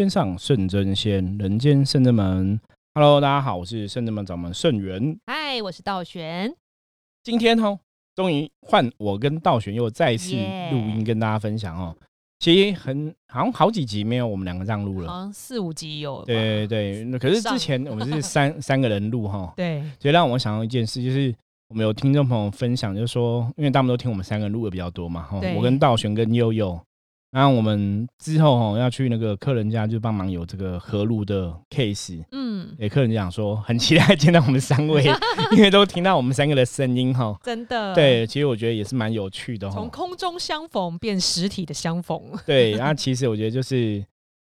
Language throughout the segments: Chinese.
天上圣真仙，人间圣真门。Hello，大家好，我是圣真门掌门圣元。嗨，我是道玄。今天哦，终于换我跟道玄又再次耶录音跟大家分享哦。其实很好像好几集没有我们两个这样录了。好像四五集有对对对，可是之前我们是三三个人录哈，对所以让我想到一件事，就是我们有听众朋友分享，就是说，因为他们都听我们三个人录的比较多嘛，哈，对我跟道玄跟悠悠，然后我们之后哈要去那个客人家就帮忙有这个合路的 case，嗯，给客人讲说很期待见到我们三位，因为都听到我们三个的声音哈。真的，，对，其实我觉得也是蛮有趣的从哈。空中相逢变实体的相逢，对，然后其实我觉得就是，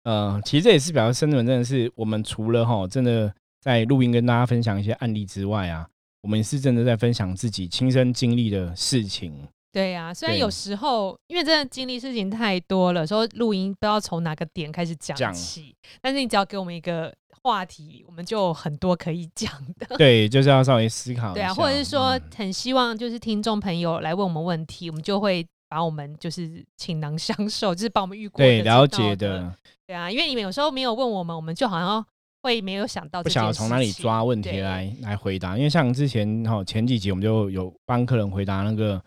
呃，其实这也是表示深圳真的是我们除了哈真的在录音跟大家分享一些案例之外啊，我们是真的在分享自己亲身经历的事情。对呀、虽然有时候因为真的经历事情太多了，说录音不知道从哪个点开始讲讲起，但是你只要给我们一个话题，我们就有很多可以讲的。对，就是要稍微思考一对啊，或者是说嗯很希望就是听众朋友来问我们问题，我们就会把我们就是倾囊相授，就是把我们遇过的对了解的，对啊，因为你们有时候没有问我们，我们就好像会没有想到不晓得从哪里抓问题对来来回答。因为像之前哈前几集我们就有帮客人回答那个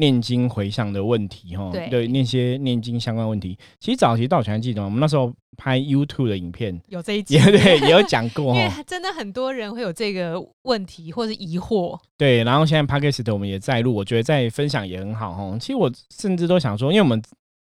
念经回向的问题哈，对对那些念经相关问题。其实早期道全还记得，我们那时候拍 YouTube 的影片有这一集也，对也有讲过 因为哈，真的很多人会有这个问题或是疑惑，对。然后现在 Podcast 我们也在录，我觉得在分享也很好哈。其实我甚至都想说，因为我们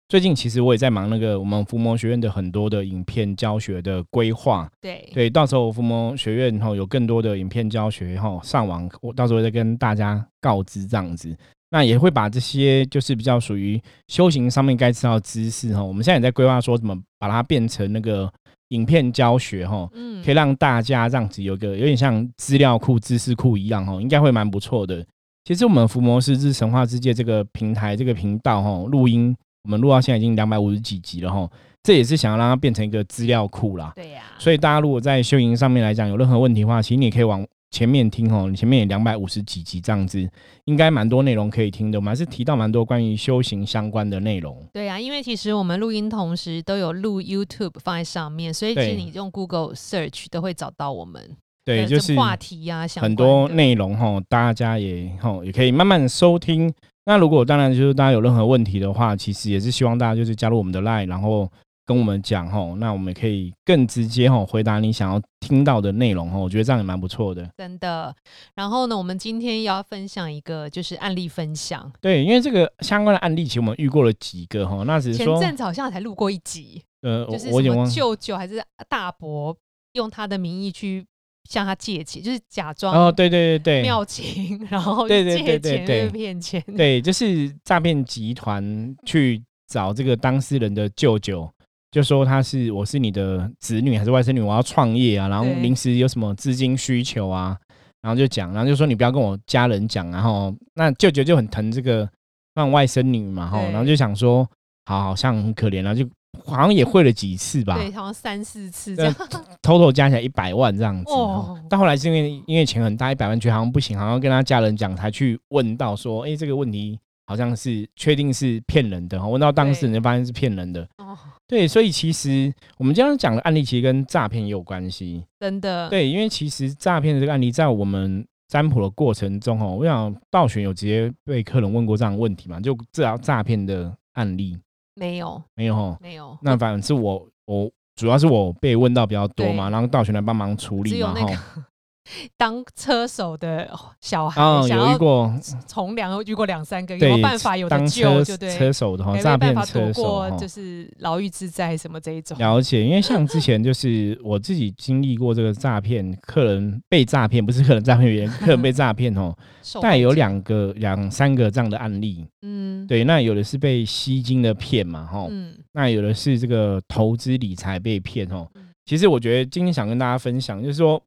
最近其实我也在忙那个我们伏魔学院的很多的影片教学的规划，对对，到时候伏魔学院后有更多的影片教学后上网，我到时候再跟大家告知这样子。那也会把这些就是比较属于修行上面该知道的知识哈，我们现在也在规划说怎么把它变成那个影片教学哈，嗯可以让大家这样子有个有点像资料库、知识库一样哈，应该会蛮不错的。其实我们伏魔师之神话之界这个平台这个频道哈，录音我们录到现在已经两百五十几集了哈，这也是想要让它变成一个资料库啦。对呀、所以大家如果在修行上面来讲有任何问题的话，其实你也可以往前面听哦，你前面也两百五十几集这样子，应该蛮多内容可以听的。我们还是提到蛮多关于修行相关的内容。对呀、因为其实我们录音同时都有录 YouTube 放在上面，所以其实你用 Google Search 都会找到我们对，就是话题呀、相很多内容哈，大家也哈也可以慢慢收听。那如果当然就是大家有任何问题的话，其实也是希望大家就是加入我们的 Line，然后跟我们讲吼，那我们可以更直接吼回答你想要听到的内容吼。我觉得这样也蛮不错的。真的。然后呢，我们今天要分享一个就是案例分享，对，因为这个相关的案例，其实我们遇过了几个哈，那只是前说阵子好像才录过一集，呃，我就是舅舅还是大伯用他的名义去向他借钱，就是假装哦，对对对对妙情，然后对对对对对就是骗钱。对，就是诈骗集团去找这个当事人的舅舅，就说他是我是你的子女还是外甥女，我要创业啊，然后对临时有什么资金需求啊，然后就讲，然后就说你不要跟我家人讲，然后那舅舅就很疼这个那外甥女嘛，哈，对然后就想说，好好像很可怜啊，就好像也汇了几次吧，对，好像三四次这呃样。偷偷加起来一百万这样子。哦哦，到后来是因为因为钱很大，一百万觉得好像不行，好像跟他家人讲，才去问到说，哎、这个问题好像是确定是骗人的。问到当事人就发现是骗人的。哦，对，所以其实我们今天讲的案例其实跟诈骗也有关系。真的。对，因为其实诈骗的这个案例在我们占卜的过程中，哦，我想道玄有直接被客人问过这样的问题嘛？就这样诈骗的案例没有，没有哦？没有。那反正是我我主要是我被问到比较多嘛，对然后道玄来帮忙处理嘛，哈。当车手的小孩，哦，想要过，从良遇过两三个，有对没有办法有的当救，车就对，车手的哈，没诈骗办法躲车手就。是牢狱之灾什么这一种。了解，因为像之前就是我自己经历过这个诈骗，客人被诈骗，不是客人诈骗别人，客人被诈骗 哦，大概有两个、两三个这样的案例。嗯，对，那有的是被吸金的骗嘛，哈，嗯，那有的是这个投资理财被骗哦嗯。其实我觉得今天想跟大家分享，就是说，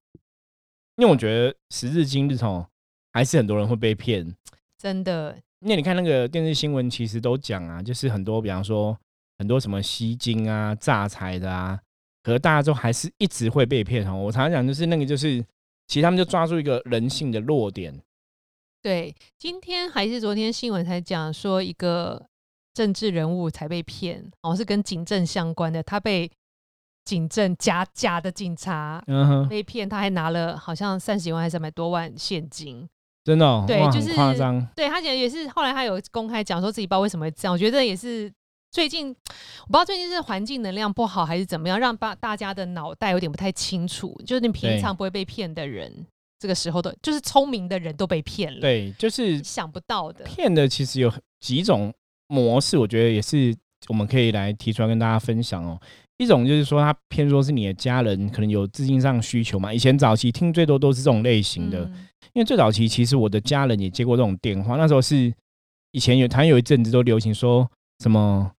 因为我觉得时至今日哦，还是很多人会被骗。真的，因为你看那个电视新闻，其实都讲啊，就是很多，比方说很多什么吸金啊、诈财的啊，可是大家都还是一直会被骗哦。我常常讲，就是那个就是，其实他们就抓住一个人性的弱点，对，今天还是昨天新闻才讲说一个政治人物才被骗，哦是跟警政相关的，他被警政假假的警察嗯哼，被骗，他还拿了好像三十万还是三百多万现金。真的、哦，对就是夸张。对他也也是后来他有公开讲说自己不知道为什么会这样，我觉得也是最近我不知道最近是环境能量不好还是怎么样，让大大家的脑袋有点不太清楚，就是你平常不会被骗的人，这个时候的就是聪明的人都被骗了，对，就是想不到的。骗的其实有几种模式，我觉得也是我们可以来提出来跟大家分享哦。一种就是说，他偏说是你的家人可能有资金上需求嘛。以前早期听最多都是这种类型的，嗯因为最早期其实我的家人也接过这种电话，那时候是以前有台湾有一阵子都流行说什么。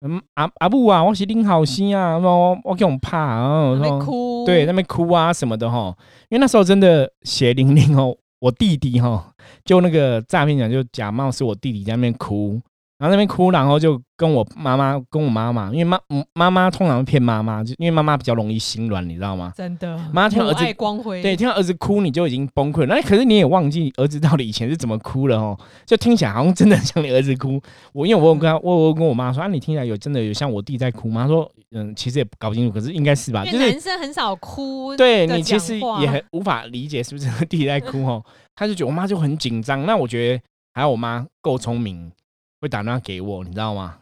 嗯，阿阿布啊，我是林好心啊，我我给我怕啊，在那然后边哭，对，那边哭啊什么的哈，因为那时候真的血淋淋哦，我弟弟哈，就那个诈骗讲就假冒是我弟弟在那边哭，然后那边哭，然后就跟我妈妈跟我妈妈，因为妈嗯妈妈通常会骗妈妈，就因为妈妈比较容易心软，你知道吗？真的，妈听到儿子光辉，对，听到儿子哭你就已经崩溃了，那可是你也忘记儿子到底以前是怎么哭了哦，就听起来好像真的像你儿子哭。我因为我有跟他，我我有跟我妈说啊，你听起来有真的有像我弟在哭吗？她说嗯，其实也搞不清楚，可是应该是吧，就是男生很少哭，对你其实也很无法理解是不是 弟弟在哭哦，他就觉得我妈就很紧张。那我觉得还有我妈够聪明，会打电话给我，你知道吗？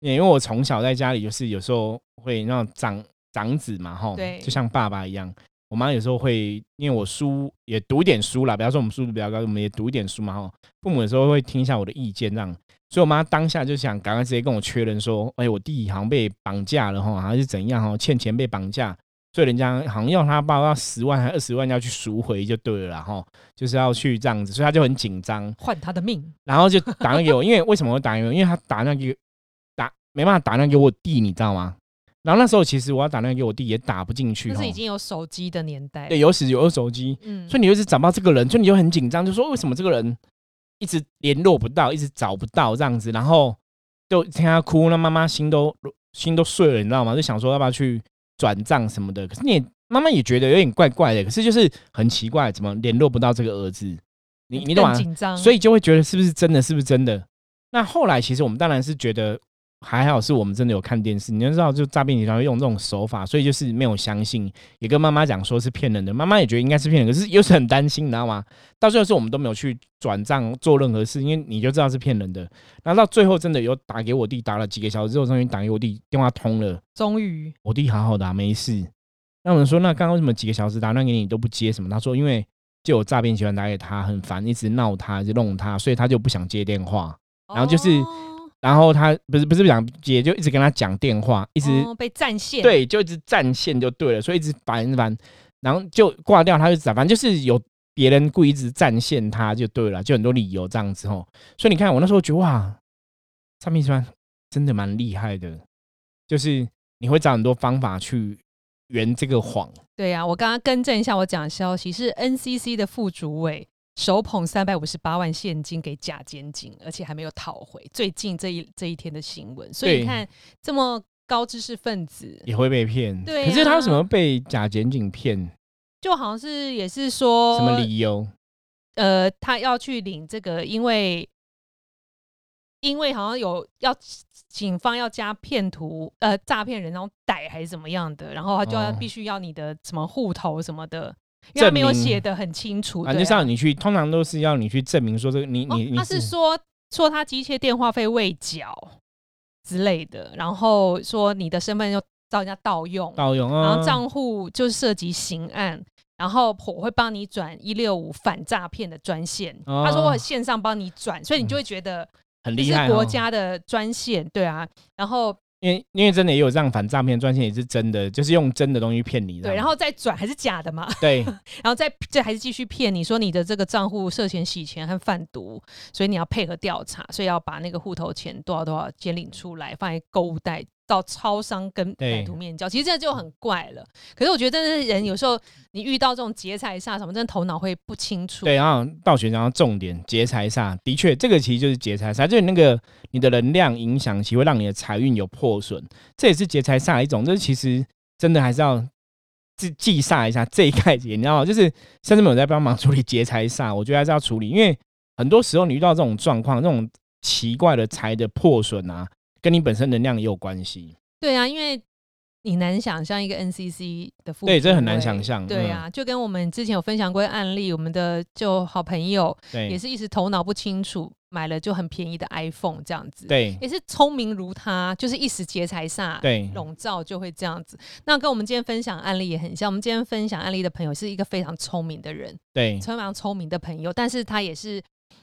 因为我从小在家里就是有时候会那种长长子嘛，吼，对就像爸爸一样。我妈有时候会，因为我书也读一点书啦，比方说我们速度比较高，我们也读一点书嘛，吼。父母有时候会听一下我的意见，这样。所以我妈当下就想赶快直接跟我确认说，哎、我弟好像被绑架了哈，还是怎样哈，欠钱被绑架，所以人家好像要他爸要十万还二十万要去赎回就对了啦哈，就是要去这样子，所以他就很紧张，换他的命，然后就打电话给我，因为为什么会打电话给我？因为他打电话给打没办法打电话给我弟，你知道吗？然后那时候其实我要打电话给我弟也打不进去是已，经有手机的年代，对，有时有手机，嗯，所以你就是找不到这个人，所以你就很紧张，就说为什么这个人一直联络不到，一直找不到这样子，然后就听他哭，那妈妈心都心都碎了，你知道吗？就想说要不要去转账什么的，可是你也妈妈也觉得有点怪怪的，可是就是很奇怪，怎么联络不到这个儿子？你你懂吗？紧张，所以就会觉得是不是真的，是不是真的？那后来其实我们当然是觉得还好，是我们真的有看电视，你就知道，就诈骗集团会用这种手法，所以就是没有相信，也跟妈妈讲说是骗人的，妈妈也觉得应该是骗人，可是又是很担心，你知道吗？到最后是我们都没有去转账做任何事，因为你就知道是骗人的。然后到最后真的有打给我弟，打了几个小时之后，终于打给我弟，电话通了，终于我弟好好的、啊，没事。那我们说，那刚刚为什么几个小时打电话给你都不接什么？他说因为就有诈骗集团打给他，很烦，一直闹他，一直弄他，所以他就不想接电话。然后就是哦然后他不是不是不想也，就一直跟他讲电话，一直、哦被占线，，对，就一直占线就对了，所以一直烦烦，然后就挂掉，他就反正就是有别人故意一直占线他就对了，就很多理由这样子哦。所以你看我那时候觉得哇，上面川真的蛮厉害的，就是你会找很多方法去圆这个谎。对呀、我刚刚更正一下我讲的消息是 NCC 的副主委手捧三百五十八万现金给假监警，而且还没有讨回。最近这一这一天的新闻，所以你看这么高知识分子，也会被骗，对可是他为什啊么被假检警骗？就好像是也是说什么理由？呃，他要去领这个，因为因为好像有要警方要加骗图呃诈骗人，然后逮还是怎么样的，然后他就要哦必须要你的什么户头什么的，因为他没有写的很清楚。啊，对就是要你去，通常都是要你去证明说这个你你哦、你他是说说他机械电话费未缴之类的，然后说你的身份又遭人家盗用，盗用啊然啊，后账户就涉及刑案，然后我会帮你转一六五反诈骗的专线。哦他说我线上帮你转，所以你就会觉得很厉害、哦，国家的专线，对啊。然后因为因为真的也有这样反诈骗专线，也是真的，就是用真的东西骗你的。对，然后再转还是假的嘛，对然后再这还是继续骗你说你的这个账户涉嫌洗钱和贩毒，所以你要配合调查，所以要把那个户头钱多少多少先领出来，放在购物袋。到超商跟歹徒面交，其实这就很怪了。可是我觉得，真的是人有时候你遇到这种劫财煞什么，真的头脑会不清楚。对，然后道学讲到重点，劫财煞，的确这个其实就是劫财煞，就是那个你的能量影响，其实会让你的财运有破损，这也是劫财煞一种。这其实真的还是要记记煞一下这一概念，你知道吗？就是甚至没有在帮忙处理劫财煞，我觉得还是要处理，因为很多时候你遇到这种状况，这种奇怪的财的破损啊，跟你本身能量也有关系。对啊，因为你难想象一个 NCC 的副对这很难想象嗯对啊，就跟我们之前有分享过案例，我们的就好朋友对，也是一时头脑不清楚，买了就很便宜的 iPhone 这样子，，对也是聪明如他，就是一时劫财煞。对笼罩就会这样子，那跟我们今天分享案例也很像。我们今天分享案例的朋友是一个非常聪明的人，对非常聪明的朋友，但是他也是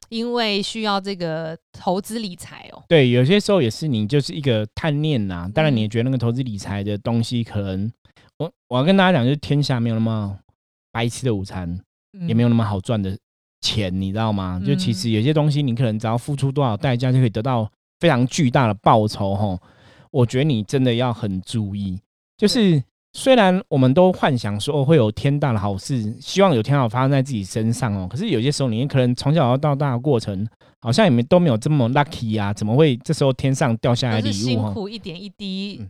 因为需要这个投资理财哦，对，有些时候也是你就是一个贪念呐。当然，嗯你也觉得那个投资理财的东西，可能我我要跟大家讲，就是天下没有那么白吃的午餐，嗯也没有那么好赚的钱，你知道吗？就其实有些东西，你可能只要付出多少代价，就可以得到非常巨大的报酬。吼，我觉得你真的要很注意。就是虽然我们都幻想说会有天大的好事，希望有天好发生在自己身上哦，可是有些时候你可能从小到大的过程，好像也没都没有这么 lucky 啊，怎么会这时候天上掉下来礼物？哈，辛苦一点一滴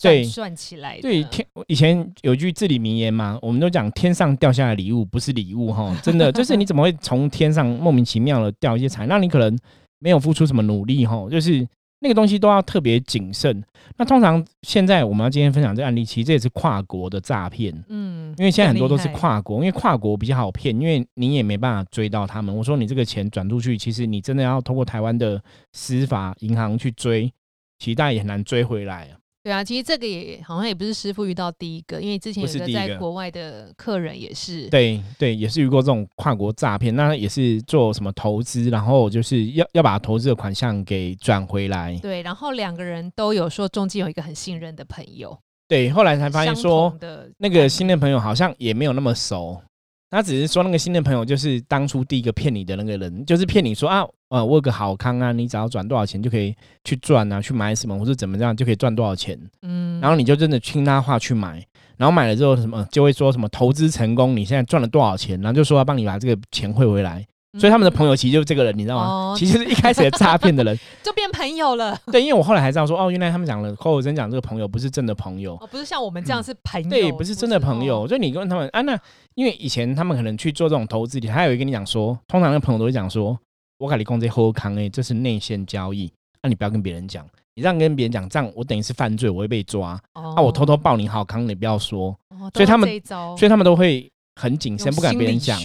对算起来的，对，天以前有句至理名言嘛，我们都讲天上掉下来的礼物不是礼物哈，真的就是你怎么会从天上莫名其妙的掉一些财？那你可能没有付出什么努力哈，就是那个东西都要特别谨慎。那通常现在我们要今天分享这个案例，其实这也是跨国的诈骗，嗯，因为现在很多都是跨国，因为跨国比较好骗，因为你也没办法追到他们。我说你这个钱转出去，其实你真的要通过台湾的司法银行去追，其实大家也很难追回来啊。对啊，其实这个也好像也不是师傅遇到第一个，因为之前有一个在国外的客人也是，对对，也是遇过这种跨国诈骗，那也是做什么投资，然后就是要要把投资的款项给转回来。对，然后两个人都有说中间有一个很信任的朋友，对，后来才发现相说那个新的朋友好像也没有那么熟，他只是说那个新的朋友就是当初第一个骗你的那个人，就是骗你说啊，呃，我有个好康啊，你只要转多少钱就可以去赚啊，去买什么或者怎么样就可以赚多少钱，嗯，然后你就真的听他话去买，然后买了之后什么就会说什么投资成功，你现在赚了多少钱，然后就说要帮你把这个钱汇回来。所以他们的朋友其实就是这个人，你知道吗？哦其实是一开始的诈骗的人。就变朋友了。对，因为我后来才知道说，哦，原来他们讲了口口声讲这个朋友不是真的朋友，哦，不是像我们这样是朋友，嗯对，不是真的朋友。哦所以你跟他们啊，那因为以前他们可能去做这种投资他有跟你讲说，通常那个朋友都会讲说，我跟你讲这后康诶，这是内线交易，那、你不要跟别人讲，你这样跟别人讲，这样我等于是犯罪，我会被抓。哦啊，我偷偷报你好康，你不要说，哦所以他们所以他们都会很谨慎，不敢别人讲。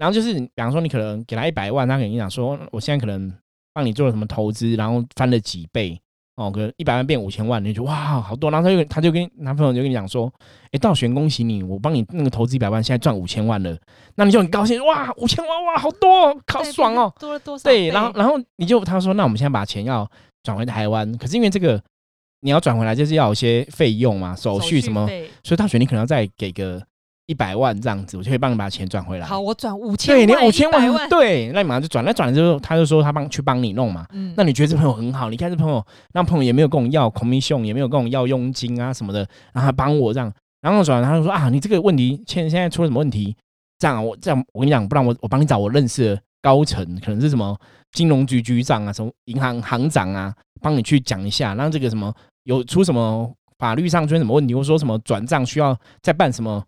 学然后就是，比方说你可能给他一百万，他跟你讲说，我现在可能帮你做了什么投资，然后翻了几倍，哦，可能一百万变五千万，你就哇好多，然后他就他就跟男朋友就跟你讲说，哎，道玄恭喜你，我帮你那个投资一百万，现在赚五千万了，那你就很高兴，哇五千万哇好多哦，好爽哦，多了多少对，然后然后你就他说，那我们现在把钱要转回台湾，可是因为这个你要转回来，就是要有一些费用嘛，手续什么，所以大学你可能要再给个一百万这样子，我就可以帮你把钱转回来。好，我转五千对，你五千100万，对，那你马上就转，那转了之后，他就说他帮去帮你弄嘛。嗯那你觉得这朋友很好？你看这朋友，那朋友也没有跟我要 commission，也没有跟我要佣金啊什么的，然后他帮我这样，然后转，他就说啊，你这个问题现现在出了什么问题？这样啊我这样我跟你讲，不然我我帮你找我认识的高层，可能是什么金融局局长啊，什么银行行长啊，帮你去讲一下，让这个什么有出什么法律上出现什么问题，或说什么转账需要再办什么。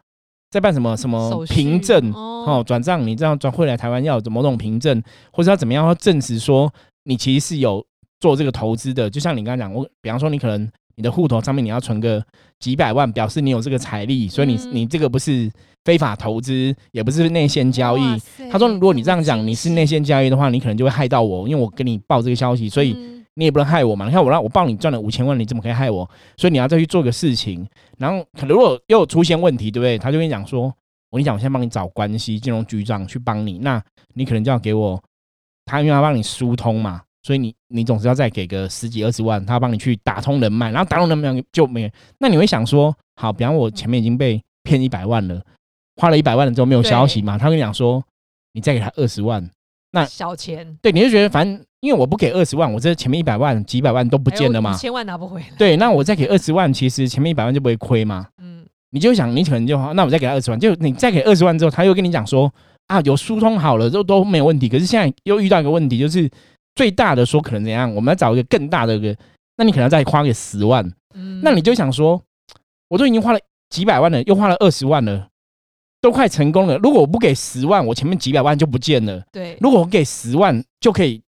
再办什么什么凭证哦。哦，转账你这样转回来台湾要有某种凭证，或者要怎么样要证实说你其实是有做这个投资的，就像你刚刚讲，我比方说你可能你的户头上面你要存个几百万，表示你有这个财力，所以你、嗯。你这个不是非法投资，也不是内线交易。他说，如果你这样讲你是内线交易的话，你可能就会害到我，因为我跟你报这个消息，所以嗯你也不能害我嘛。你看我让我帮你赚了五千万，你怎么可以害我？所以你要再去做个事情，然后可能如果又出现问题，对不对？他就跟你讲说，我跟你讲，我现在帮你找关系，金融局长去帮你，那你可能就要给我，他因为要帮你疏通嘛，所以你你总是要再给个十几二十万，他帮你去打通人脉，然后打通人脉就没，那你会想说，好，比方我前面已经被骗一百万了，花了一百万了之后没有消息嘛，他跟你讲说，你再给他二十万，那小钱对，你就觉得反正因为我不给二十万，我这前面一百万几百万都不见了嘛，千万拿不回来，对，那我再给二十万，其实前面一百万就不会亏嘛。嗯，你就想，你可能就那我再给他二十万，就你再给二十万之后，他又跟你讲说啊，有疏通好了，都都没有问题。可是现在又遇到一个问题，就是最大的说可能怎样，我们要找一个更大的一个，那你可能再花个十万，嗯那你就想说，我都已经花了几百万了，又花了二十万了，都快成功了。如果我不给十万，我前面几百万就不见了。对，如果我给十万就可以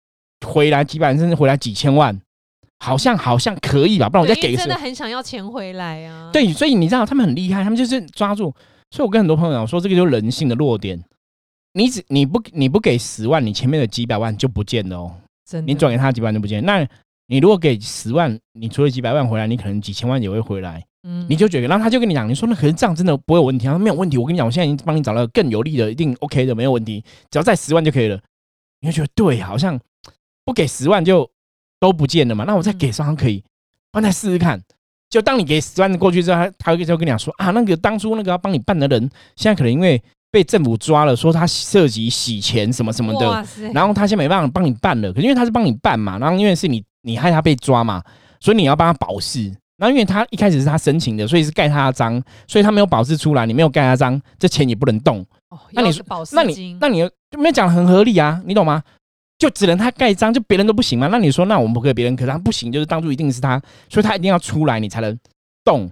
回来几百万，甚至回来几千万，好像好像可以吧，不然我再对因为真的。很想要钱回来啊。，对，所以你知道他们很厉害，他们就是抓住。所以我跟很多朋友讲说，这个就是人性的弱点。你只你不你不给十万，你前面的几百万就不见了哦。真的你转给他几百万就不见。那你如果给十万，你除了几百万回来，你可能几千万也会回来。嗯你就觉得，然后他就跟你讲，你说那可是这样真的不会有问题啊？没有问题，我跟你讲，我现在已经帮你找到更有利的，一定 OK 的，没有问题，只要再十万就可以了。你就觉得对，好像不给十万就都不见了嘛？那我再给十万可以，帮再试试看。就当你给十万过去之后，他他会就跟你讲说啊，那个当初那个要帮你办的人，现在可能因为被政府抓了，说他涉及洗钱什么什么的，然后他现在没办法帮你办了，可是因为他是帮你办嘛，然后因为是你你害他被抓嘛，所以你要帮他保释。然后因为他一开始是他申请的，所以是盖他的章，所以他没有保释出来，你没有盖他章，这钱也不能动。哦那你说保释那你金那你就没有讲很合理啊，你懂吗？就只能他盖章，就别人都不行吗？那你说那我们不可以别人，可是他不行，就是当初一定是他，所以他一定要出来，你才能动。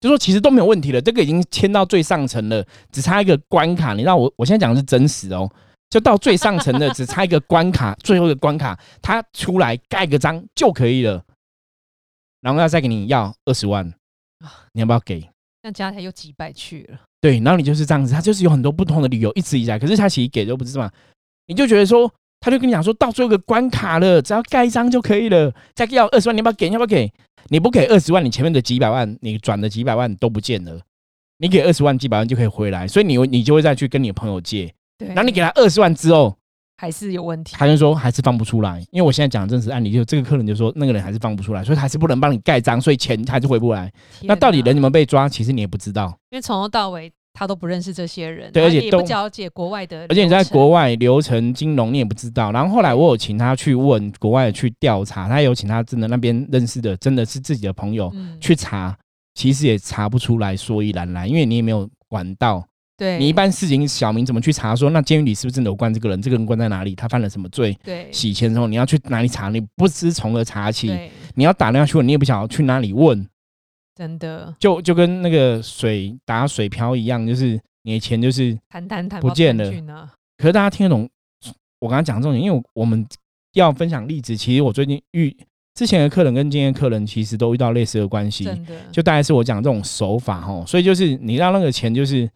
就说其实都没有问题了，这个已经签到最上层了，只差一个关卡。你知道我我现在讲的是真实哦，就到最上层的 只差一个关卡，最后一个关卡他出来盖个章就可以了，然后要再给你要二十万，你要不要给？那加起来又几百去了。对，然后你就是这样子，他就是有很多不同的理由一直以来，可是他其实给都不是嘛，你就觉得说，他就跟你讲说到最后一个关卡了，只要盖一张就可以了，再要二十万，你要不要给？你要不要给？你不给二十万，你前面的几百万，你转的几百万都不见了，你给二十万几百万就可以回来，所以你你就会再去跟你的朋友借，对，然后你给他二十万之后，还是有问题。他就说还是放不出来，因为我现在讲的真实案例，就这个客人就说那个人还是放不出来，所以他还是不能帮你盖章，所以钱还是回不来。那到底人有没有被抓，其实你也不知道。因为从头到尾他都不认识这些人，对而且也不都了解国外的，而且你在国外流程金融你也不知道，然后后来我有请他去问国外去调查，他有请他真的那边认识的真的是自己的朋友嗯。去查，其实也查不出来所以然来，因为你也没有管道，对。你一般事情小明怎么去查说那监狱里是不是真的有关这个人，这个人关在哪里，他犯了什么罪，对。洗钱的时候你要去哪里查，你不知从何查起，你要打电话去问，你也不晓得去哪里问，真的就就跟那个水打水漂一样，就是你的钱就是谈谈谈不见了。可是大家听得懂我刚刚讲的重点，因为我们要分享例子，其实我最近遇之前的客人跟今天的客人其实都遇到类似的关系，就大概是我讲这种手法哦，所以就是你让那个钱就是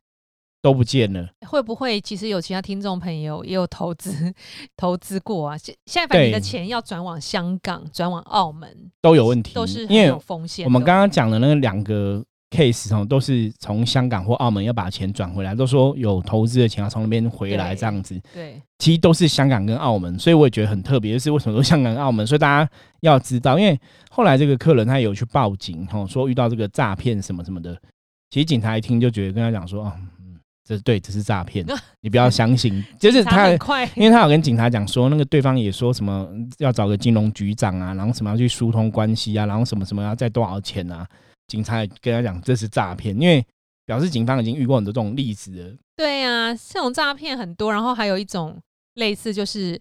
都不见了，会不会其实有其他听众朋友也有投资 投资过啊？现现在反正你的对钱要转往香港、转往澳门，都有问题，都是很因为有风险。我们刚刚讲的那个两个 case 哦，都是从香港或澳门要把钱转回来，都说有投资的钱要从那边回来对这样子，对其实都是香港跟澳门，所以我也觉得很特别，就是为什么说香港跟澳门，所以大家要知道，因为后来这个客人他有去报警，哦，说遇到这个诈骗什么什么的，其实警察一听就觉得跟他讲说，啊，嗯，这对，这是诈骗，你不要相信，就是他很快因为他有跟警察讲说，那个对方也说什么要找个金融局长啊，然后什么要去疏通关系啊，然后什么什么要再多少钱啊，警察也跟他讲这是诈骗，因为表示警方已经遇过很多这种例子了。对啊，这种诈骗很多，然后还有一种类似就是。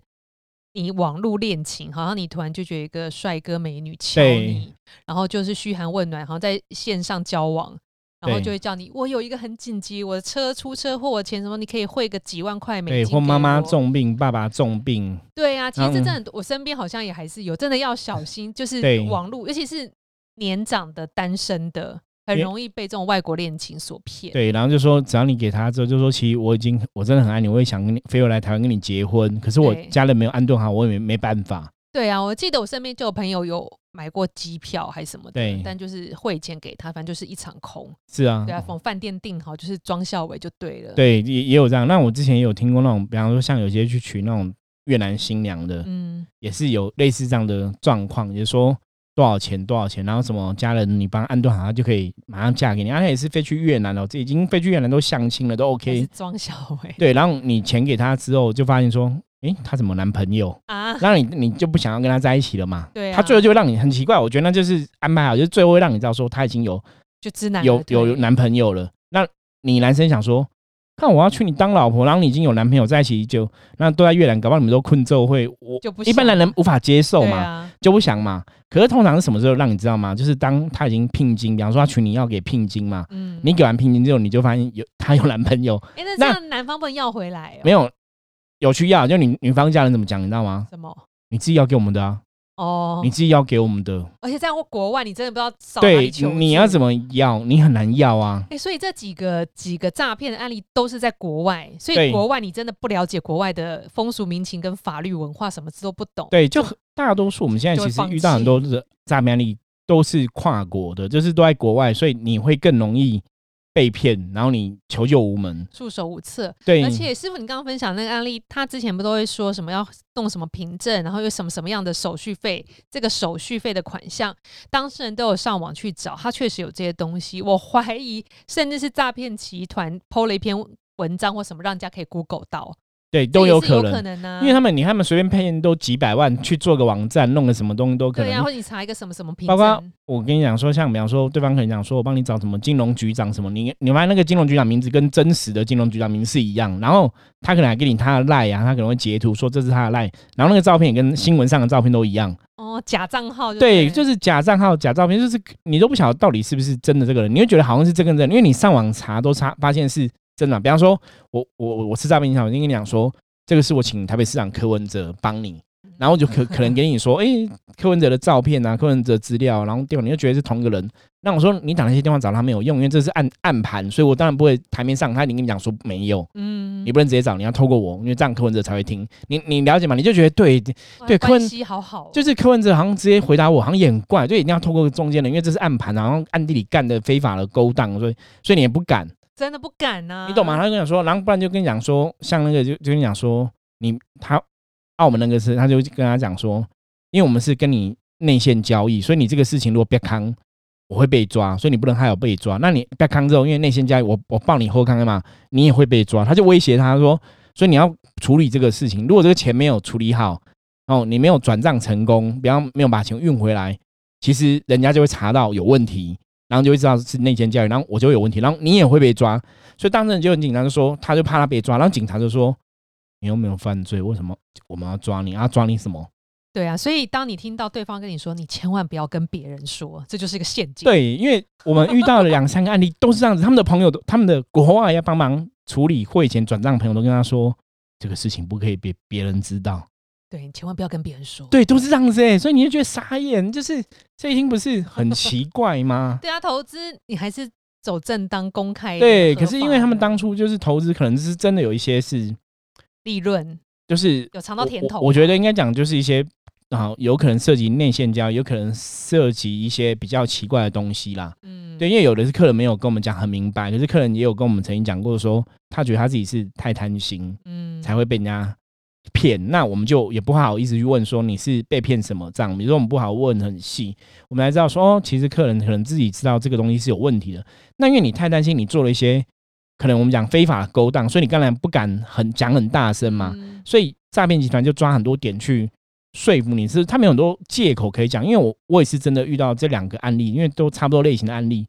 你网络恋情，好像你突然就觉得一个帅哥美女敲你，然后就是嘘寒问暖，好像在线上交往，然后就会叫你，我有一个很紧急，我的车出车祸，我钱什么，你可以汇个几万块美对，金。或妈妈，重病，爸爸重病，对啊，其实真的，我身边好像也还是有，真的要小 心，就是对网络，尤其是年长的单身的，很容易被这种外国恋情所骗。对，然后就说只要你给他之后，就说其实我已经我真的很爱你，我也想跟你飞回来台湾跟你结婚，可是我家人没有安顿好，我也没没办法。对啊，我记得我身边就有朋友有买过机票还是什么的对，但就是汇钱给他，反正就是一场空。是啊，对啊，从饭店订好就是庄孝伟就对了。，对，也也有这样。那我之前也有听过那种，比方说像有些去娶那种越南新娘的，嗯，也是有类似这样的状况，也就是说多少钱多少钱，然后什么家人你帮他安顿好，他就可以马上嫁给你。啊，且也是飞去越南了，这已经飞去越南都相亲了，都 OK。庄孝伟对，然后你钱给他之后，就发现说，诶，他怎么男朋友？啊，那你你就不想要跟他在一起了嘛？对啊他最后就会让你很奇怪，我觉得那就是安排好，就是最后会让你知道说他已经有就知男有有男朋友了。那你男生想说，看我要娶你当老婆，然后你已经有男朋友在一起就那都在越南，搞不好你们都困咒会，我就不一般男人无法接受嘛，啊，就不想嘛。可是通常是什么时候让你知道吗？就是当他已经聘金，比方说他娶你要给聘金嘛，嗯，你给完聘金之后，你就发现有他有男朋友，哎，那这那样男方不能要回来哦？没有有去要，就女女方家人怎么讲，你知道吗？什么？你自己要给我们的啊，哦你，自己要给我们的，而且在国外，你真的不知道找哪对里求，你要怎么？要？你很难要啊。哎、所以这几个几个诈骗的案例都是在国外，所以国外你真的不了解国外的风俗民情跟法律文化，什么都不懂。对，就很大多数我们现在就会其实遇到很多的诈骗案例都是跨国的，就是都在国外，所以你会更容易被骗，然后你求救无门。束手无策。对，而且师傅，你刚刚分享那个案例，他之前不都会说什么要弄什么凭证，然后有什么什么样的手续费，这个手续费的款项，当事人都有上网去找，他确实有这些东西。我怀疑，甚至是诈骗集团 PO 了一篇文章或什么，让人家可以 Google 到，对都有有可能。可能啊。因为他们，你看他们随便骗都几百万去做个网站，弄个什么东西都可对呀、能。或者你查一个什么什么凭包括，我跟你讲说，像比方说，对方可能讲说，我帮你找什么金融局长什么，你你发现那个金融局长名字跟真实的金融局长名字是一样，然后他可能还给你他的赖啊，他可能会截图说这是他的赖，然后那个照片也跟新闻上的照片都一样，哦，假账号就对，对，就是假账号、假照片，就是你都不晓得到底是不是真的这个人，你会觉得好像是这个人，因为你上网查都查发现是真的。比方说，我我我我是诈骗集团，我就跟你讲说，这个是我请台北市长柯文哲帮你，然后就可可能给你说，哎、柯文哲的照片啊，柯文哲资料，然后电话你就觉得是同一个人。那我说你打那些电话找他没有用，因为这是暗暗盘，所以我当然不会台面上他已经跟你讲说没有，嗯你不能直接找，你要透过我，因为这样柯文哲才会听。你你了解吗？你就觉得对，对柯文关系好好哦，就是柯文哲好像直接回答我，好像也很怪，就一定要透过中间人，因为这是暗盘啊，然后暗地里干的非法的勾当，所以所以你也不敢，真的不敢呐、你懂吗？他就跟你讲说，然后不然就跟你讲说，像那个就就跟你讲说，你他澳门那个是，他就跟他讲说，因为我们是跟你内线交易，所以你这个事情如果别康，我会被抓，所以你不能害我被抓。那你别康之后，因为内线交易，我我报你后康嘛，你也会被抓。他就威胁他说，所以你要处理这个事情，如果这个钱没有处理好，哦，你没有转账成功，比方没有把钱运回来，其实人家就会查到有问题，然后就会知道是内奸交易，然后我就会有问题，然后你也会被抓。所以当事人就很紧张，就说他就怕他被抓，然后警察就说你又没有犯罪，为什么我们要抓你？要抓你什么？对啊，所以当你听到对方跟你说，你千万不要跟别人说，这就是一个陷阱。对，因为我们遇到了两三个案例都是这样子，他们的朋友都，他们的国外要帮忙处理汇钱转账，朋友都跟他说这个事情不可以被别人知道。对，你千万不要跟别人说。对，都是这样子哎，所以你就觉得傻眼，就是这一听不是很 奇怪吗？对啊，投资你还是走正当公开的。对，可是因为他们当初就是投资，可能是真的有一些是利润就是有尝到甜头我我我觉得应该讲就是一些啊，有可能涉及内线交易，有可能涉及一些比较奇怪的东西啦。嗯，对，因为有的是客人没有跟我们讲很明白，可是客人也有跟我们曾经讲过说，他觉得他自己是太贪心嗯，才会被人家骗。那我们就也不好意思去问说你是被骗什么账，比如说我们不好问很细，我们才知道说哦，其实客人可能自己知道这个东西是有问题的。那因为你太担心，你做了一些可能我们讲非法勾当，所以你当然不敢很讲很大声嘛。嗯所以诈骗集团就抓很多点去说服你，是他们有很多借口可以讲。因为我我也是真的遇到这两个案例，因为都差不多类型的案例，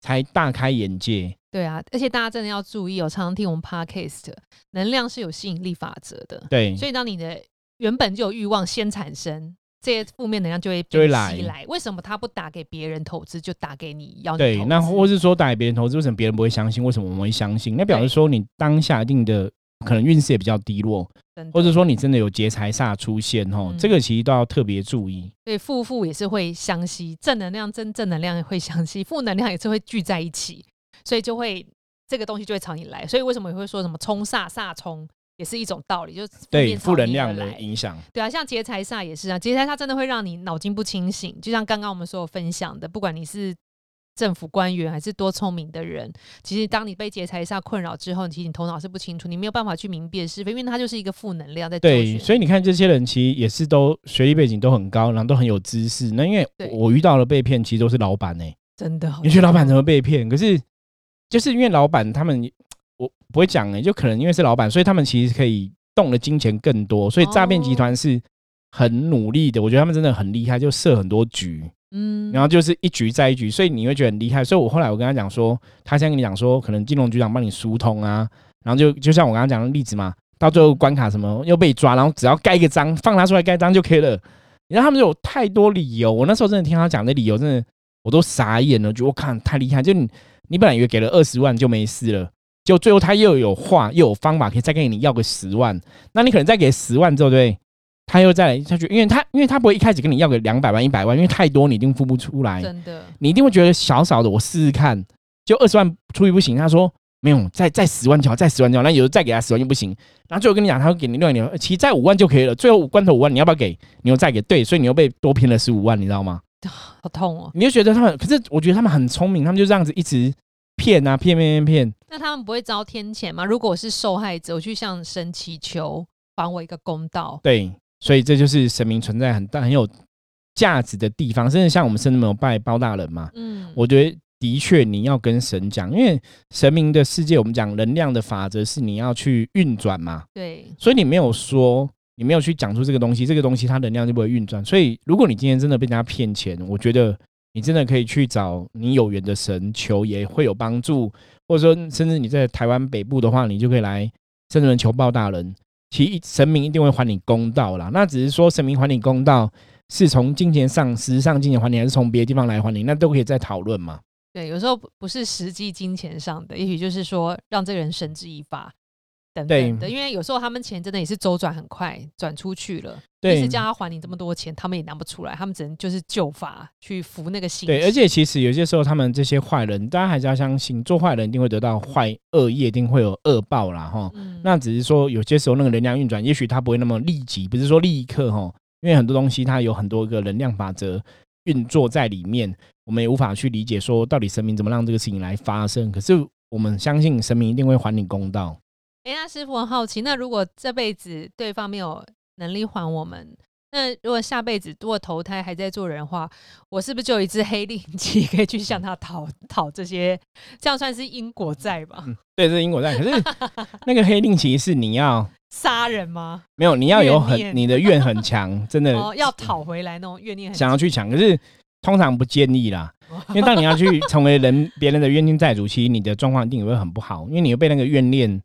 才大开眼界。对啊，而且大家真的要注意哦，常常听我们 podcast，能量是有吸引力法则的，对，所以当你的原本就有欲望先产生。这些负面能量就会被就会来来。为什么他不打给别人投资，就打给你要你对，那资或是说打给别人投资，为什么别人不会相信？为什么我们会相信？那表示说你当下一定的可能运势也比较低落，或者说你真的有劫财煞出现哦，嗯这个其实都要特别注意。对负负也是会相吸，正能量正正能量也会相吸，负能量也是会聚在一起，所以就会这个东西就会朝你来。所以为什么也会说什么冲煞煞冲，也是一种道理，就是对负能量的影响，对啊，像劫财煞也是啊，劫财煞真的会让你脑筋不清醒，就像刚刚我们所有分享的，不管你是政府官员还是多聪明的人，其实当你被劫财煞困扰之后，其实你头脑是不清楚，你没有办法去明辨是非，因为它就是一个负能量在对，所以你看这些人其实也是都学历背景都很高，然后都很有知识。那因为我遇到了被骗，其实都是老板呢、真的好你觉得老板怎么么被骗？可是就是因为老板他们，我不会讲哎、就可能因为是老板，所以他们其实可以动的金钱更多，所以诈骗集团是很努力的。我觉得他们真的很厉害，就设很多局，嗯然后就是一局再一局，所以你会觉得很厉害。所以我后来我跟他讲说，他现在跟你讲说，可能金融局长帮你疏通啊，然后就就像我刚刚讲的例子嘛，到最后关卡什么又被抓，然后只要盖一个章，放他出来盖章就可以了。然后他们就有太多理由，我那时候真的听他讲的理由，真的我都傻眼了，觉得我看太厉害。就你你本来以为给了二十万就没事了，就最后他又有话又有方法，可以再跟你要个十万。那你可能再给十万之后，对不对？他又再来，他去因为他因为他不会一开始跟你要个两百万、一百万，因为太多你一定付不出来，真的，你一定会觉得小小的，我试试看，就二十万出去不行，他说没有，再再十万就好，再十万就好，那有的再给他十万就不行，然后最后跟你讲，他会给你六年，其实再五万就可以了，最后关头五万你要不要给？你又再给，对，所以你又被多骗了十五万，你知道吗？好痛哦。你就觉得他们，可是我觉得他们很聪明，他们就这样子一直骗啊骗骗骗骗，那他们不会遭天谴吗？如果我是受害者，我去向神祈求，还我一个公道。对，所以这就是神明存在很大很有价值的地方，甚至像我们甚至没有拜包大人嘛，嗯，我觉得的确你要跟神讲，因为神明的世界，我们讲能量的法则是你要去运转嘛，对，所以你没有说，你没有去讲出这个东西，这个东西它能量就不会运转。所以如果你今天真的被人家骗钱，我觉得你真的可以去找你有缘的神求，也会有帮助。或者说，甚至你在台湾北部的话，你就可以来圣人求报大人，其神明一定会还你公道啦。那只是说神明还你公道，是从金钱上实质上金钱还你，还是从别的地方来还你，那都可以再讨论嘛。对，有时候不是实际金钱上的，也许就是说让这个人绳之以法等对等的，因为有时候他们钱真的也是周转很快，转出去了，即对使叫他还你这么多钱，他们也拿不出来，他们只能就是救法去服那个心。对，而且其实有些时候他们这些坏人，大家还是要相信，做坏人一定会得到坏恶业，一定会有恶报啦，哈。嗯，那只是说有些时候那个能量运转，也许它不会那么立即，不是说立刻哈，因为很多东西它有很多个能量法则运作在里面，我们也无法去理解说到底神明怎么让这个事情来发生。可是我们相信神明一定会还你公道。哎，那师傅很好奇，那如果这辈子对方没有能力还我们，那如果下辈子如果投胎还在做人的话，我是不是就有一只黑令旗 可以去向他讨讨这些？这样算是因果债吧？嗯，对，是因果债。可是 那个黑令旗是你要 杀人吗？没有，你要有很你的怨很强，真的哦，要讨回来那种怨念很想要去抢，可是通常不建议啦。因为当你要去成为人别人的冤亲债主，其实你的状况一定也会很不好，因为你会被那个怨念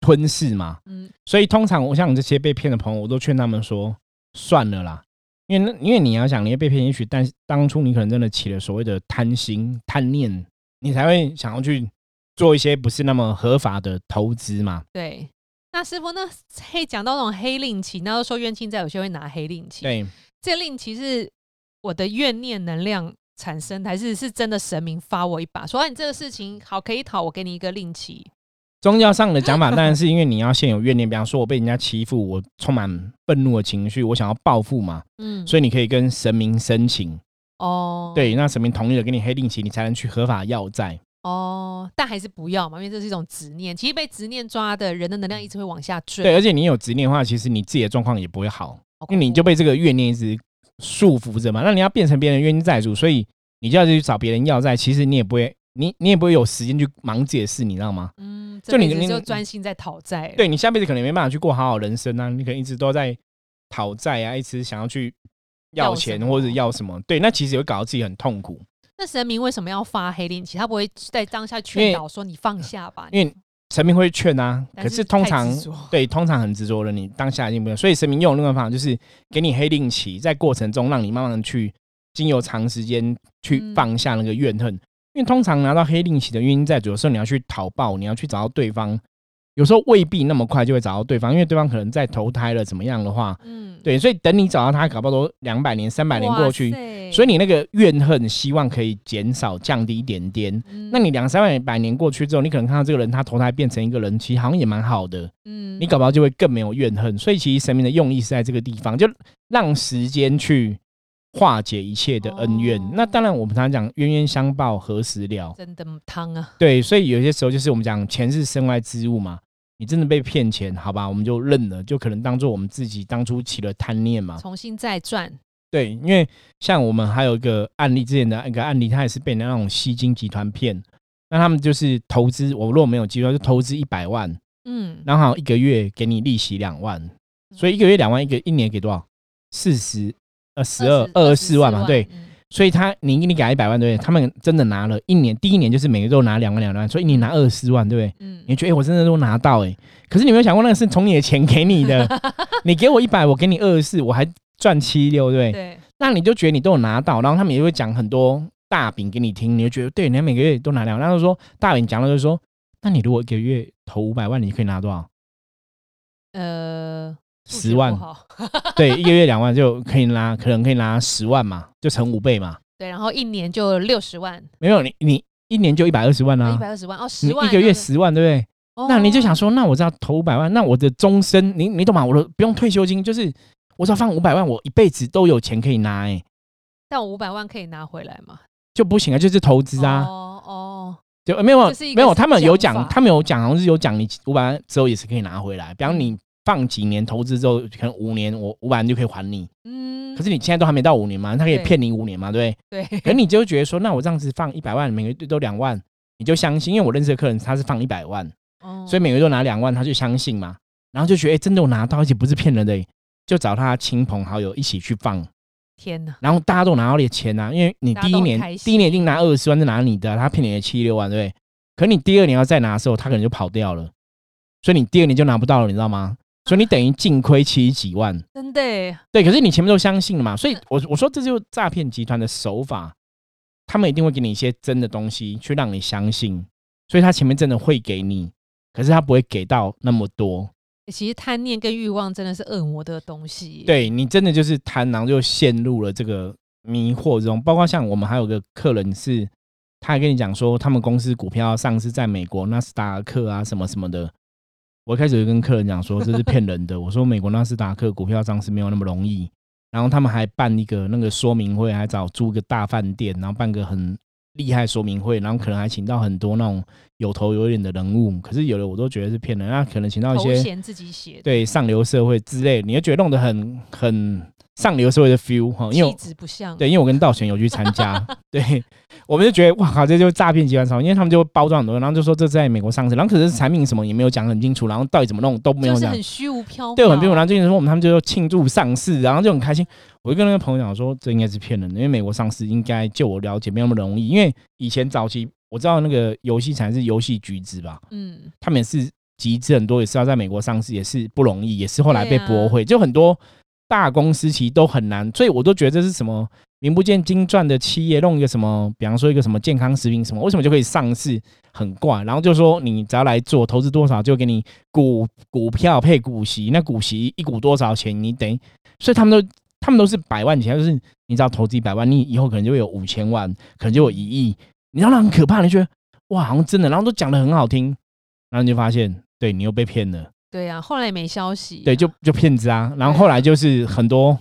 吞噬嘛。嗯，所以通常我像这些被骗的朋友，我都劝他们说算了啦，因为那因为你要想你会被骗，也许但当初你可能真的起了所谓的贪心贪念，你才会想要去做一些不是那么合法的投资嘛。对。那师傅，那黑讲到那种黑令旗，那都说冤亲债，有些会拿黑令旗。对，这令旗是我的怨念能量产生，还是是真的神明发我一把，说、啊、你这个事情好可以讨，我给你一个令旗。宗教上的讲法当然是因为你要先有怨念，比方说我被人家欺负，我充满愤怒的情绪，我想要报复嘛，嗯，所以你可以跟神明申请，哦，对，那神明同意了给你黑令旗，你才能去合法要债。哦，但还是不要嘛，因为这是一种执念。其实被执念抓的人的能量一直会往下坠。对，而且你有执念的话，其实你自己的状况也不会好，好，因为你就被这个怨念一直束缚着嘛。那你要变成别人冤亲债主，所以你就要去找别人要债，其实你也不会，你你也不会有时间去忙解释，你知道吗？嗯，就你你就专心在讨债。对你下辈子可能没办法去过好好人生啊，你可能一直都在讨债啊，一直想要去要钱或者要什么，对，那其实也会搞到自己很痛苦。那神明为什么要发黑令旗？他不会在当下劝导说你放下吧？因为神明会劝啊，可是是通常对通常很执着的，你当下一定不用。所以神明用的另外方法就是给你黑令旗，在过程中让你慢慢的去经由长时间去嗯放下那个怨恨。因为通常拿到黑令旗的原因在主，有时候你要去讨报，你要去找到对方，有时候未必那么快就会找到对方，因为对方可能在投胎了怎么样的话，嗯，对，所以等你找到他，搞不好都两百年、三百年过去，所以你你那个怨恨希望可以减少、降低一点点。那你两三百年过去之后，你可能看到这个人他投胎变成一个人，其实好像也蛮好的，嗯。你搞不好就会更没有怨恨。所以其实神明的用意是在这个地方，就让时间去化解一切的恩怨。哦那当然，我们常常讲冤冤相报何时了？真的汤啊，对，所以有些时候就是我们讲钱是身外之物嘛。你真的被骗钱，好吧，我们就认了，就可能当做我们自己当初起了贪念嘛。重新再赚。对，因为像我们还有一个案例，之前的一个案例，他也是被那种吸金集团骗。那他们就是投资，我如果没有记错，就投资一百万，嗯，然后一个月给你利息两万，所以一个月两万，一个一年给多少？四十呃十二二十四万嘛，对。嗯所以他你你给他一百万，对不对？他们真的拿了一年，第一年就是每个都拿两万两万，所以你拿二十四万，对不对？嗯你觉得我真的都拿到哎、可是你有没有想过，那个是从你的钱给你的，你给我一百，我给你二十四，我还赚七六，对不对？对，那你就觉得你都有拿到，然后他们也会讲很多大饼给你听，你就觉得对，你每个月都拿两万。然后说大饼讲了就是说，那你如果一个月投五百万，你可以拿多少？呃，十万 对，一个月两万就可以拿，可能可以拿十万嘛，就乘五倍嘛。对，然后一年就六十万，没有你你一年就一百二十万一啊，百二十万哦，十万一个月十万，对不对？哦那你就想说，那我只要投五百万，那我的终身，你你懂吗？我的不用退休金，就是我只要放五百万，我一辈子都有钱可以拿、哎，但五百万可以拿回来吗？就不行啊，就是投资啊，哦哦，就呃没有没有，他们有讲，他们有讲，好像是有讲，你五百万之后也是可以拿回来。比方你放几年投资之后，可能五年我五百万就可以还你，嗯，可是你现在都还没到五年嘛，他可以骗你五年嘛，对不对？对，可你就觉得说，那我这样子放一百万，每个月都两万，你就相信，因为我认识的客人他是放一百万，哦。所以每个月都拿两万，他就相信嘛，然后就觉得哎、诶真的我拿到，而且不是骗人的、就找他亲朋好友一起去放，天哪，然后大家都拿到你的钱啊，因为你第一年第一年一定拿二十万，是拿你的啊、他骗你的七六万，对不对？可你第二年要再拿的时候，他可能就跑掉了，所以你第二年就拿不到了，你知道吗？所以你等于净亏七十几万。真的耶对，可是你前面都相信了嘛，所以我我说这就是诈骗集团的手法，他们一定会给你一些真的东西去让你相信，所以他前面真的会给你，可是他不会给到那么多。其实贪念跟欲望真的是恶魔的东西。对你真的就是贪，然后就陷入了这个迷惑之中。包括像我们还有个客人是，他还跟你讲说，他们公司股票上市在美国纳斯达克啊什么什么的。我一开始就跟客人讲说这是骗人的，我说美国纳斯达克股票上市没有那么容易。然后他们还办一个那个说明会，还找租个大饭店，然后办个很厉害说明会，然后可能还请到很多那种有头有脸的人物。可是有的我都觉得是骗人，那可能请到一些自己写的，对上流社会之类，你就觉得弄得很很上流社会的 feel 哈，因为气我质不像。对，因为我跟道玄有去参加，对，我们就觉得哇靠，这就是诈骗集团操，因为他们就会包装很多，然后就说这在美国上市，然后可是产品什么也没有讲很清楚，然后到底怎么弄都没有讲就是很，虚无缥缈，对，很偏，然后就说我们他们就说庆祝上市，然后就很开心。我就跟那个朋友讲说，这应该是骗人的，因为美国上市应该就我了解没有那么容易，因为以前早期我知道那个游戏产是游戏橘子吧，嗯，他们也是集资很多，也是要在美国上市，也是不容易，也是后来被驳回，就很多大公司其实都很难，所以我都觉得这是什么名不见经传的企业弄一个什么，比方说一个什么健康食品什么，为什么就可以上市？很怪，然后就说你只要来做，投资多少就给你股股票配股息，那股息一股多少钱，你等，所以他们都他们都是百万钱，就是你只要投资一百万，你以后可能就会有五千万，可能就有一亿，你知道那很可怕，你觉得哇，好像真的，然后都讲的很好听，然后你就发现，对你又被骗了，对啊，后来也没消息啊，对，就就骗子啊，然后后来就是很多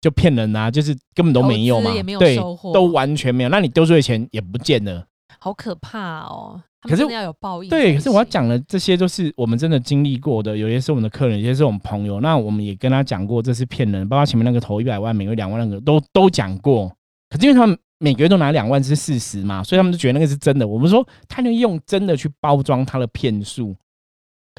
就骗人啊，就是根本都没有嘛也没，有对收获，都完全没有，那你丢出的钱也不见了。好可怕哦。可是要有报应对，可是我要讲的这些都是我们真的经历过的，有些是我们的客人，有些是我们朋友。那我们也跟他讲过，这是骗人，包括前面那个投一百万，每个月两万那个都都讲过。可是因为他们每个月都拿两万是事实嘛，所以他们就觉得那个是真的。我们说他能用真的去包装他的骗术，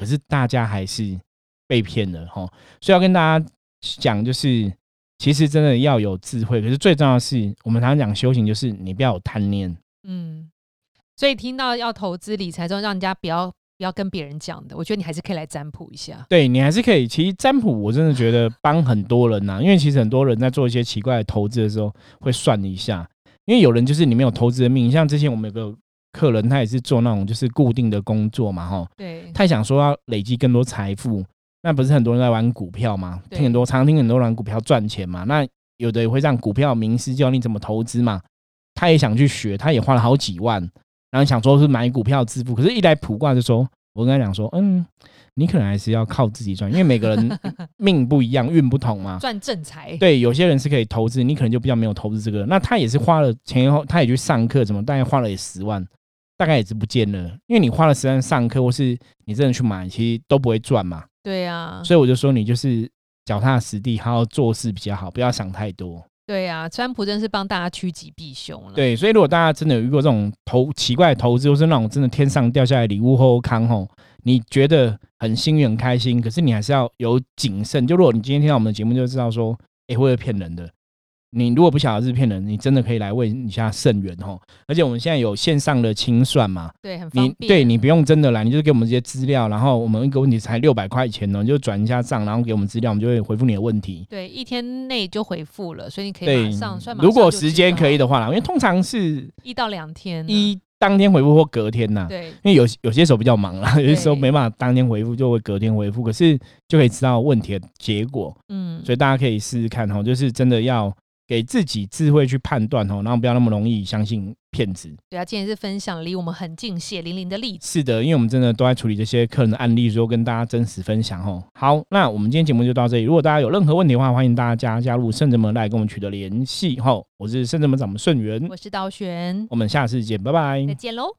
可是大家还是被骗了哈。所以要跟大家讲，就是其实真的要有智慧，可是最重要的是，我们常常讲修行，就是你不要有贪念。嗯，所以听到要投资理财之后，让人家不要不要跟别人讲的，我觉得你还是可以来占卜一下。对你还是可以。其实占卜我真的觉得帮很多人呐、因为其实很多人在做一些奇怪的投资的时候会算一下，因为有人就是你没有投资的命，像之前我们有个客人，他也是做那种就是固定的工作嘛，哈，对，他也想说要累积更多财富，那不是很多人在玩股票嘛，听很多常常听很多人玩股票赚钱嘛，那有的也会让股票名师教你怎么投资嘛，他也想去学，他也花了好几万，然后想说是买股票致富，可是一来卜卦就说，我跟他讲说，嗯，你可能还是要靠自己赚，因为每个人 命不一样，运不同嘛。赚正财。对，有些人是可以投资，你可能就比较没有投资这个。那他也是花了前后，他也去上课，怎么大概花了也十万，大概也是不见了。因为你花了时间上课，或是你真的去买，其实都不会赚嘛。对啊，所以我就说，你就是脚踏实地，好好做事比较好，不要想太多。对啊，川普真是帮大家趋吉避凶了。对，所以如果大家真的有遇过这种投奇怪的投资，或是那种真的天上掉下来礼物后康吼，你觉得很幸运很开心，可是你还是要有谨慎。就如果你今天听到我们的节目，就知道说，诶，会不会骗人的？你如果不晓得是骗人，你真的可以来问一下圣元吼。而且我们现在有线上的清算嘛，对，很方你便。对你不用真的来，你就是给我们这些资料，然后我们一个问题才六百块钱呢，你就转一下账，然后给我们资料，我们就会回复你的问题。对一天内就回复了，所以你可以马上算。如果时间可以的话啦，因为通常是一到两天，一当天回复或隔天呐。对，因为有有些时候比较忙啦，有些时候没办法当天回复，就会隔天回复，可是就可以知道问题的结果。嗯，所以大家可以试试看哈，就是真的要给自己智慧去判断哦，然后不要那么容易相信骗子。对啊，今天是分享离我们很近、血淋淋的例子。是的，因为我们真的都在处理这些客人的案例，之后跟大家真实分享哦。好，那我们今天节目就到这里。如果大家有任何问题的话，欢迎大家加入圣者门来跟我们取得联系哈。我是圣者门掌门顺源，我是道玄，我们下次见，拜拜再。见喽。